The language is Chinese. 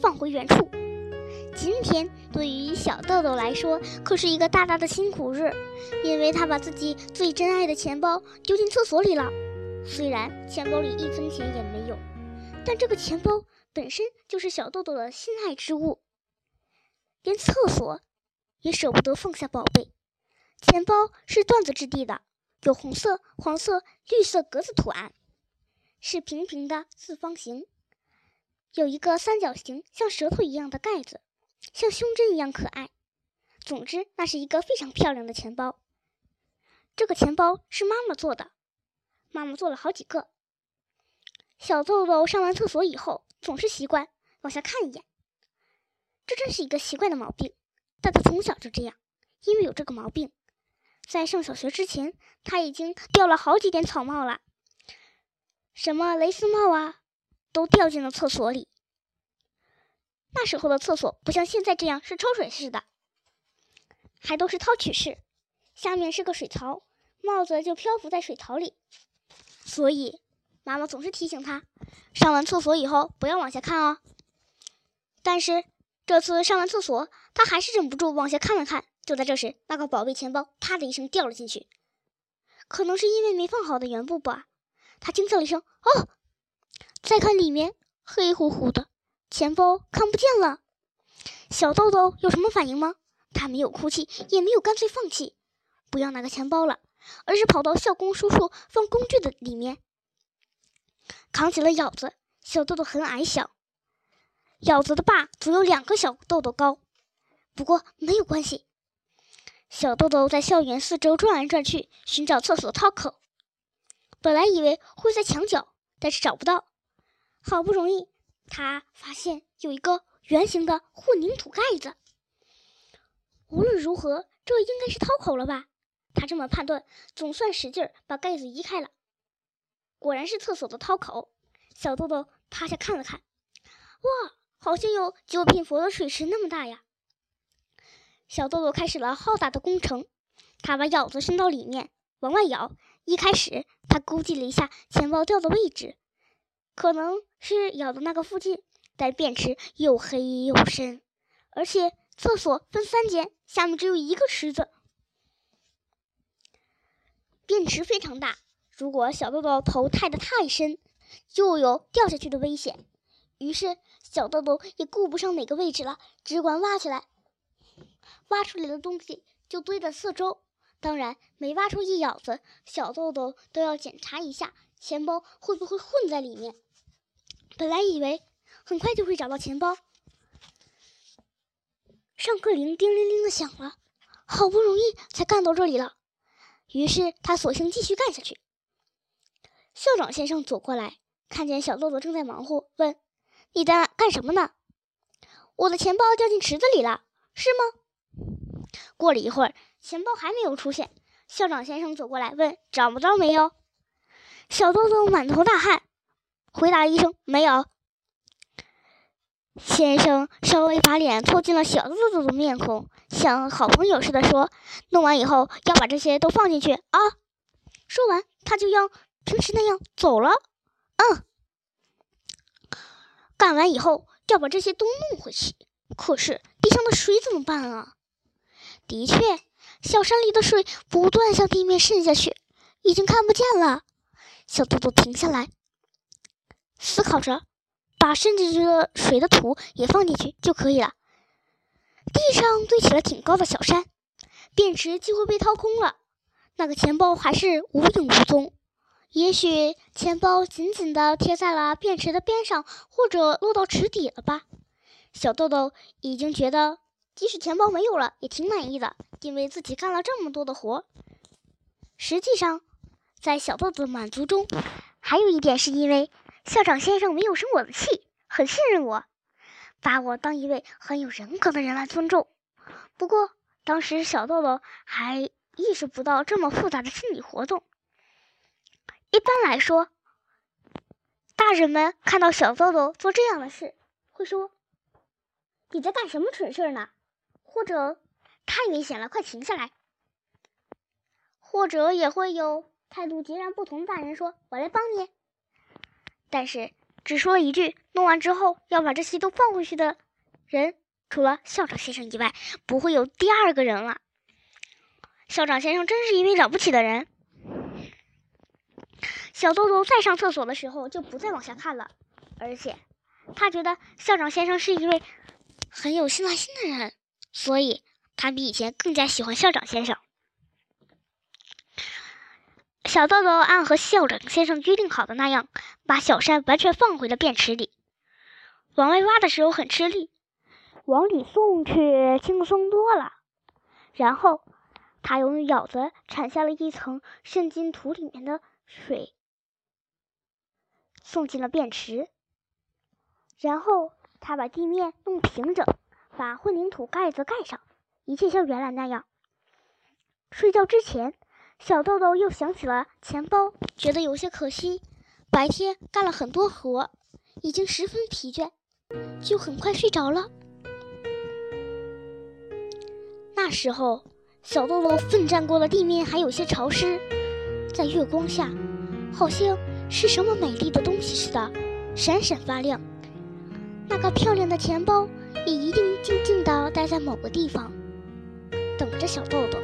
放回原处。今天对于小豆豆来说，可是一个大大的辛苦日，因为他把自己最珍爱的钱包丢进厕所里了。虽然钱包里一分钱也没有，但这个钱包本身就是小豆豆的心爱之物，连厕所也舍不得放下宝贝。钱包是缎子质地的，有红色、黄色、绿色格子图案，是平平的四方形，有一个三角形像舌头一样的盖子。像胸针一样可爱。总之，那是一个非常漂亮的钱包。这个钱包是妈妈做的，妈妈做了好几个。小豆豆上完厕所以后，总是习惯往下看一眼。这真是一个奇怪的毛病，但他从小就这样。因为有这个毛病，在上小学之前，他已经掉了好几顶草帽了，什么蕾丝帽啊，都掉进了厕所里。那时候的厕所不像现在这样是抽水式的，还都是掏取式，下面是个水槽，帽子就漂浮在水槽里。所以妈妈总是提醒他，上完厕所以后不要往下看哦。但是这次上完厕所，他还是忍不住往下看了看。就在这时，那个宝贝钱包“啪”的一声掉了进去，可能是因为没放好的缘故吧。他惊叫了一声：“哦！”再看里面，黑乎乎的。钱包看不见了，小豆豆有什么反应吗？他没有哭泣，也没有干脆放弃，不要那个钱包了，而是跑到校工叔叔放工具的里面，扛起了舀子。小豆豆很矮小，舀子的把足有两个小豆豆高，不过没有关系。小豆豆在校园四周转来转去，寻找厕所套口。本来以为会在墙角，但是找不到，好不容易。他发现有一个圆形的混凝土盖子。无论如何，这应该是掏口了吧？他这么判断，总算使劲把盖子移开了。果然是厕所的掏口。小豆豆趴下看了看，哇，好像有九品佛的水池那么大呀！小豆豆开始了浩大的工程。他把舀子伸到里面，往外舀。一开始，他估计了一下钱包掉的位置。可能是咬的那个附近，但便池又黑又深，而且厕所分三间，下面只有一个池子。便池非常大，如果小豆豆头探得太深，就有掉下去的危险。于是小豆豆也顾不上哪个位置了，只管挖起来。挖出来的东西就堆在四周，当然每挖出一舀子，小豆豆都要检查一下钱包会不会混在里面。本来以为很快就会找到钱包，上课铃叮铃铃的响了，好不容易才干到这里了。于是他索性继续干下去。校长先生走过来，看见小豆豆正在忙活，问：“你在干什么呢？”“我的钱包掉进池子里了，是吗？”过了一会儿，钱包还没有出现，校长先生走过来问：“找不着没有？”小豆豆满头大汗。回答了一声“没有”，先生稍微把脸凑近了小豆豆的面孔，像好朋友似的说：“弄完以后要把这些都放进去啊。”说完，他就像平时那样走了。嗯，干完以后要把这些都弄回去。可是地上的水怎么办啊？的确，小山里的水不断向地面渗下去，已经看不见了。小豆豆停下来。思考着，把渗进去的水的土也放进去就可以了。地上堆起了挺高的小山，便池几乎被掏空了。那个钱包还是无影无踪。也许钱包紧紧地贴在了便池的边上，或者落到池底了吧？小豆豆已经觉得，即使钱包没有了，也挺满意的，因为自己干了这么多的活。实际上，在小豆豆的满足中，还有一点是因为。校长先生没有生我的气，很信任我，把我当一位很有人格的人来尊重。不过当时小豆豆还意识不到这么复杂的心理活动。一般来说，大人们看到小豆豆做这样的事，会说：“你在干什么蠢事呢？”或者“太危险了，快停下来。”或者也会有态度截然不同大人说：“我来帮你。”但是，只说了一句：“弄完之后要把这些都放回去的人，除了校长先生以外，不会有第二个人了。”校长先生真是一位了不起的人。小豆豆再上厕所的时候就不再往下看了，而且他觉得校长先生是一位很有信赖心的人，所以他比以前更加喜欢校长先生。小豆豆按和校长先生约定好的那样，把小山完全放回了便池里。往外挖的时候很吃力，往里送却轻松多了。然后他用舀子铲下了一层渗进土里面的水，送进了便池。然后他把地面弄平整，把混凝土盖子盖上，一切像原来那样。睡觉之前。小豆豆又想起了钱包，觉得有些可惜。白天干了很多活，已经十分疲倦，就很快睡着了。那时候，小豆豆奋战过的地面还有些潮湿，在月光下，好像是什么美丽的东西似的，闪闪发亮。那个漂亮的钱包也一定静静地待在某个地方，等着小豆豆。